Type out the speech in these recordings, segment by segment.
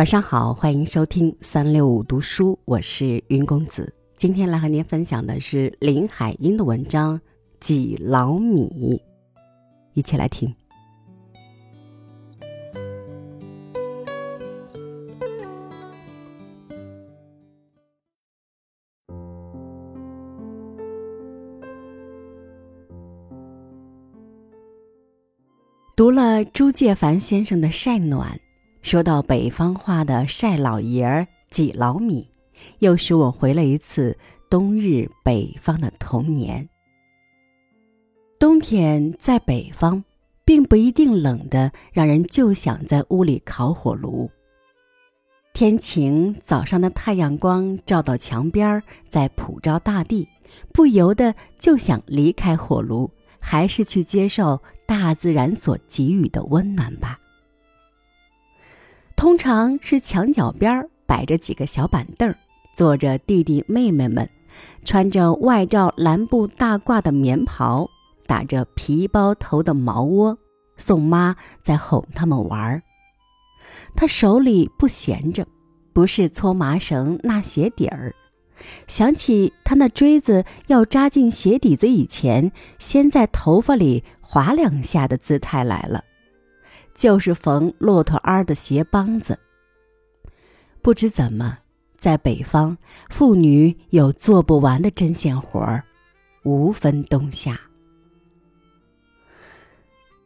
晚上好，欢迎收听三六五读书，我是云公子。今天来和您分享的是林海音的文章《几老米》，一起来听。读了朱介凡先生的《晒暖》。说到北方话的晒老爷儿几老米，又使我回了一次冬日北方的童年。冬天在北方，并不一定冷的让人就想在屋里烤火炉。天晴，早上的太阳光照到墙边儿，在普照大地，不由得就想离开火炉，还是去接受大自然所给予的温暖吧。通常是墙角边摆着几个小板凳，坐着弟弟妹妹们，穿着外罩蓝布大褂的棉袍，打着皮包头的毛窝，宋妈在哄他们玩儿。他手里不闲着，不是搓麻绳纳鞋底儿，想起他那锥子要扎进鞋底子以前，先在头发里划两下的姿态来了。就是缝骆驼鞍的鞋帮子。不知怎么，在北方，妇女有做不完的针线活儿，无分冬夏。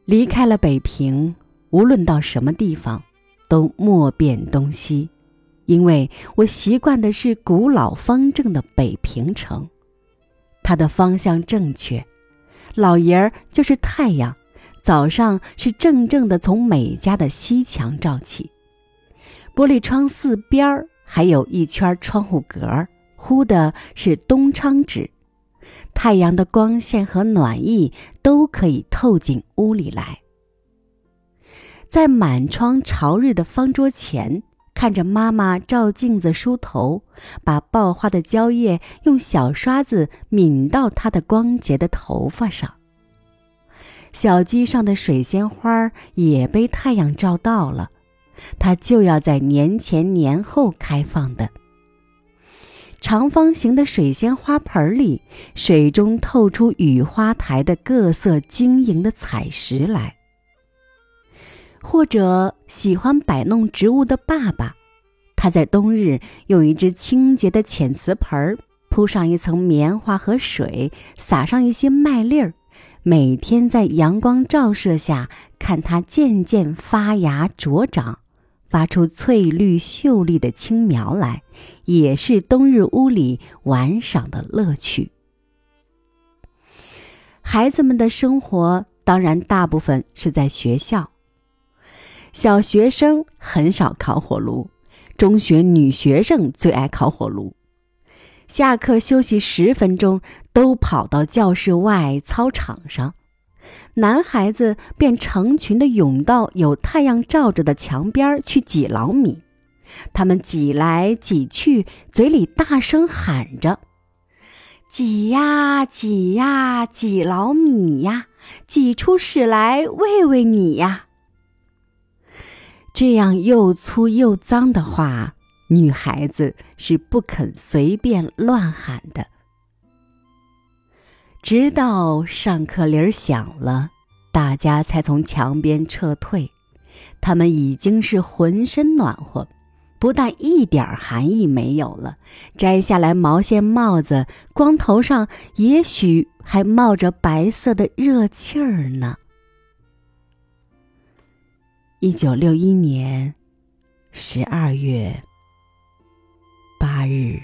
离开了北平，无论到什么地方，都莫辨东西，因为我习惯的是古老方正的北平城，它的方向正确，老爷儿就是太阳。早上是正正的从每家的西墙照起，玻璃窗四边儿还有一圈窗户格儿，糊的是东窗纸，太阳的光线和暖意都可以透进屋里来。在满窗朝日的方桌前，看着妈妈照镜子梳头，把爆花的蕉叶用小刷子抿到她的光洁的头发上。小鸡上的水仙花也被太阳照到了，它就要在年前年后开放的。长方形的水仙花盆里，水中透出雨花台的各色晶莹的彩石来。或者喜欢摆弄植物的爸爸，他在冬日用一只清洁的浅瓷盆铺上一层棉花和水，撒上一些麦粒儿。每天在阳光照射下看它渐渐发芽茁长，发出翠绿秀丽的青苗来，也是冬日屋里玩赏的乐趣。孩子们的生活当然大部分是在学校。小学生很少烤火炉，中学女学生最爱烤火炉。下课休息十分钟，都跑到教室外操场上，男孩子便成群的涌到有太阳照着的墙边去挤老米。他们挤来挤去，嘴里大声喊着：“挤呀挤呀，挤老米呀，挤出屎来喂喂你呀！”这样又粗又脏的话。女孩子是不肯随便乱喊的，直到上课铃响了，大家才从墙边撤退。他们已经是浑身暖和，不但一点寒意没有了，摘下来毛线帽子，光头上也许还冒着白色的热气儿呢。一九六一年十二月。他日。